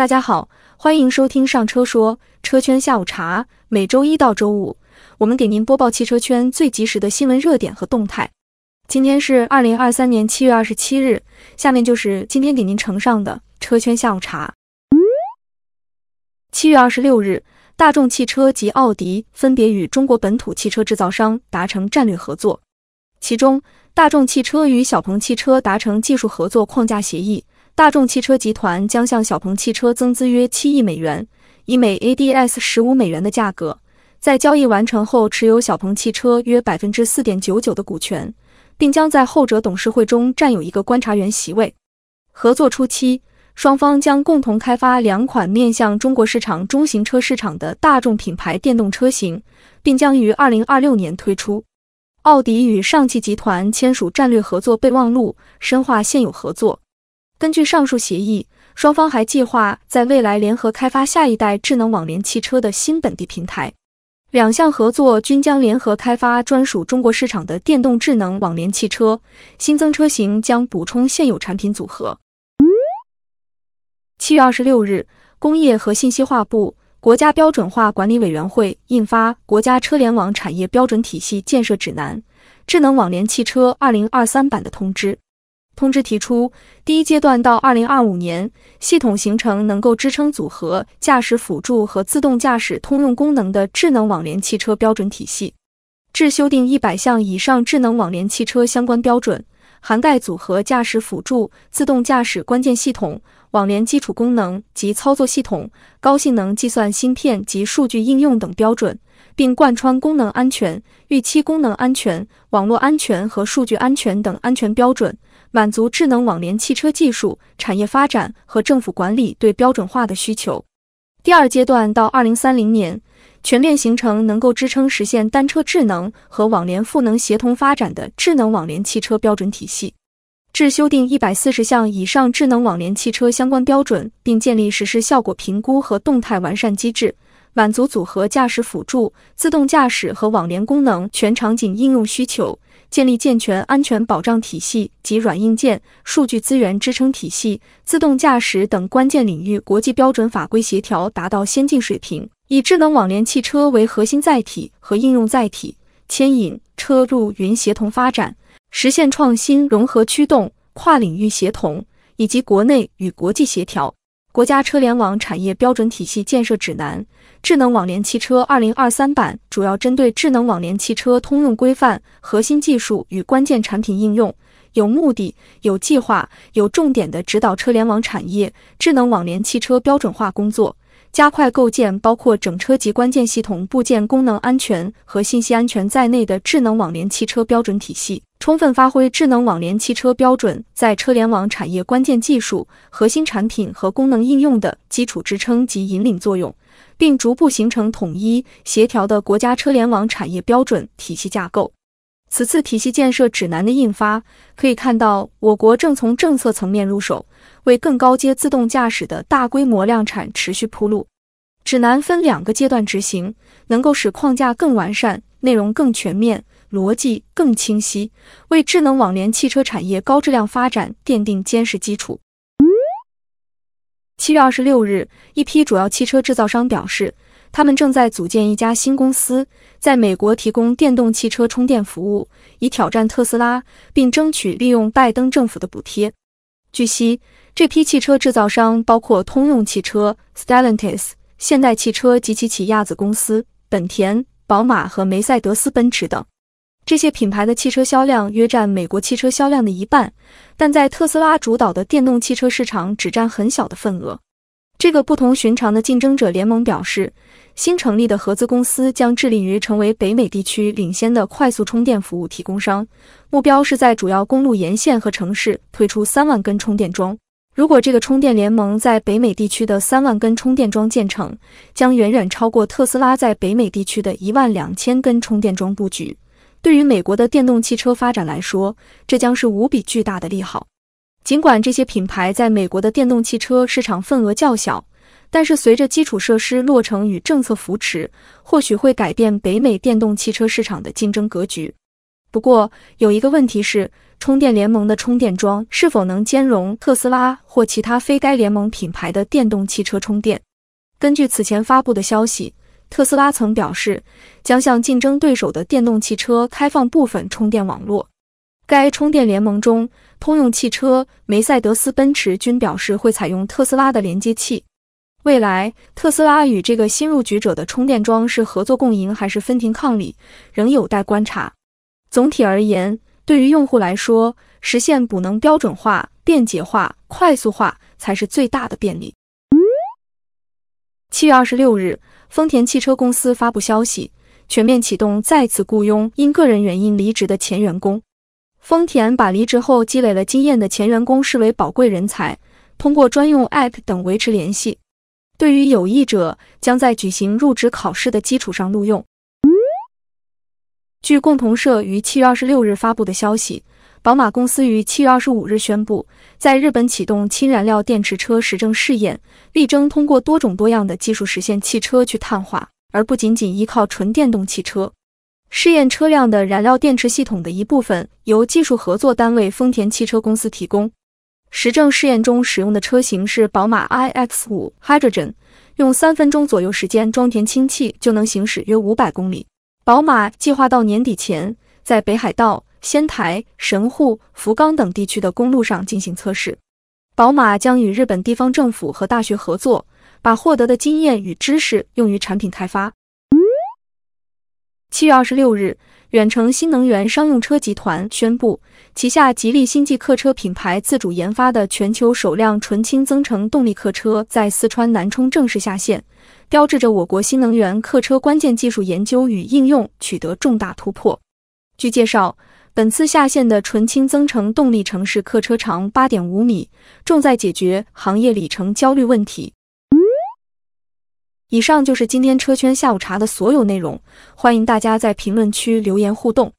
大家好，欢迎收听上车说车圈下午茶。每周一到周五，我们给您播报汽车圈最及时的新闻热点和动态。今天是二零二三年七月二十七日，下面就是今天给您呈上的车圈下午茶。七月二十六日，大众汽车及奥迪分别与中国本土汽车制造商达成战略合作，其中大众汽车与小鹏汽车达成技术合作框架协议。大众汽车集团将向小鹏汽车增资约七亿美元，以每 ADS 十五美元的价格，在交易完成后持有小鹏汽车约百分之四点九九的股权，并将在后者董事会中占有一个观察员席位。合作初期，双方将共同开发两款面向中国市场中型车市场的大众品牌电动车型，并将于二零二六年推出。奥迪与上汽集团签署战略合作备忘录，深化现有合作。根据上述协议，双方还计划在未来联合开发下一代智能网联汽车的新本地平台。两项合作均将联合开发专属中国市场的电动智能网联汽车，新增车型将补充现有产品组合。七月二十六日，工业和信息化部、国家标准化管理委员会印发《国家车联网产业标准体系建设指南（智能网联汽车二零二三版）》的通知。通知提出，第一阶段到二零二五年，系统形成能够支撑组合、驾驶辅助和自动驾驶通用功能的智能网联汽车标准体系，至修订一百项以上智能网联汽车相关标准，涵盖组合、驾驶辅助、自动驾驶关键系统、网联基础功能及操作系统、高性能计算芯片及数据应用等标准，并贯穿功能安全、预期功能安全、网络安全和数据安全等安全标准。满足智能网联汽车技术产业发展和政府管理对标准化的需求。第二阶段到二零三零年，全面形成能够支撑实现单车智能和网联赋能协同发展的智能网联汽车标准体系，至修订一百四十项以上智能网联汽车相关标准，并建立实施效果评估和动态完善机制。满足组合驾驶辅助、自动驾驶和网联功能全场景应用需求，建立健全安全保障体系及软硬件、数据资源支撑体系，自动驾驶等关键领域国际标准法规协调达到先进水平。以智能网联汽车为核心载体和应用载体，牵引车入云协同发展，实现创新融合驱动、跨领域协同以及国内与国际协调。国家车联网产业标准体系建设指南（智能网联汽车二零二三版）主要针对智能网联汽车通用规范、核心技术与关键产品应用，有目的、有计划、有重点的指导车联网产业智能网联汽车标准化工作，加快构建包括整车及关键系统部件功能安全和信息安全在内的智能网联汽车标准体系。充分发挥智能网联汽车标准在车联网产业关键技术、核心产品和功能应用的基础支撑及引领作用，并逐步形成统一协调的国家车联网产业标准体系架构。此次体系建设指南的印发，可以看到我国正从政策层面入手，为更高阶自动驾驶的大规模量产持续铺路。指南分两个阶段执行，能够使框架更完善，内容更全面。逻辑更清晰，为智能网联汽车产业高质量发展奠定坚实基础。七月二十六日，一批主要汽车制造商表示，他们正在组建一家新公司，在美国提供电动汽车充电服务，以挑战特斯拉，并争取利用拜登政府的补贴。据悉，这批汽车制造商包括通用汽车、Stellantis、现代汽车及其起亚子公司本田、宝马和梅赛德斯奔驰等。这些品牌的汽车销量约占美国汽车销量的一半，但在特斯拉主导的电动汽车市场只占很小的份额。这个不同寻常的竞争者联盟表示，新成立的合资公司将致力于成为北美地区领先的快速充电服务提供商，目标是在主要公路沿线和城市推出三万根充电桩。如果这个充电联盟在北美地区的三万根充电桩建成，将远远超过特斯拉在北美地区的一万两千根充电桩布局。对于美国的电动汽车发展来说，这将是无比巨大的利好。尽管这些品牌在美国的电动汽车市场份额较小，但是随着基础设施落成与政策扶持，或许会改变北美电动汽车市场的竞争格局。不过有一个问题是，充电联盟的充电桩是否能兼容特斯拉或其他非该联盟品牌的电动汽车充电？根据此前发布的消息，特斯拉曾表示将向竞争对手的电动汽车开放部分充电网络。该充电联盟中，通用汽车、梅赛德斯奔驰均表示会采用特斯拉的连接器。未来，特斯拉与这个新入局者的充电桩是合作共赢还是分庭抗礼，仍有待观察。总体而言，对于用户来说，实现补能标准化、便捷化、快速化才是最大的便利。七月二十六日，丰田汽车公司发布消息，全面启动再次雇佣因个人原因离职的前员工。丰田把离职后积累了经验的前员工视为宝贵人才，通过专用 App 等维持联系。对于有意者，将在举行入职考试的基础上录用。据共同社于七月二十六日发布的消息，宝马公司于七月二十五日宣布，在日本启动氢燃料电池车实证试验，力争通过多种多样的技术实现汽车去碳化，而不仅仅依靠纯电动汽车。试验车辆的燃料电池系统的一部分由技术合作单位丰田汽车公司提供。实证试验中使用的车型是宝马 iX5 Hydrogen，用三分钟左右时间装填氢气就能行驶约五百公里。宝马计划到年底前在北海道、仙台、神户、福冈等地区的公路上进行测试。宝马将与日本地方政府和大学合作，把获得的经验与知识用于产品开发。七月二十六日，远程新能源商用车集团宣布，旗下吉利星际客车品牌自主研发的全球首辆纯氢增程动力客车在四川南充正式下线，标志着我国新能源客车关键技术研究与应用取得重大突破。据介绍，本次下线的纯氢增程动力城市客车长八点五米，重在解决行业里程焦虑问题。以上就是今天车圈下午茶的所有内容，欢迎大家在评论区留言互动。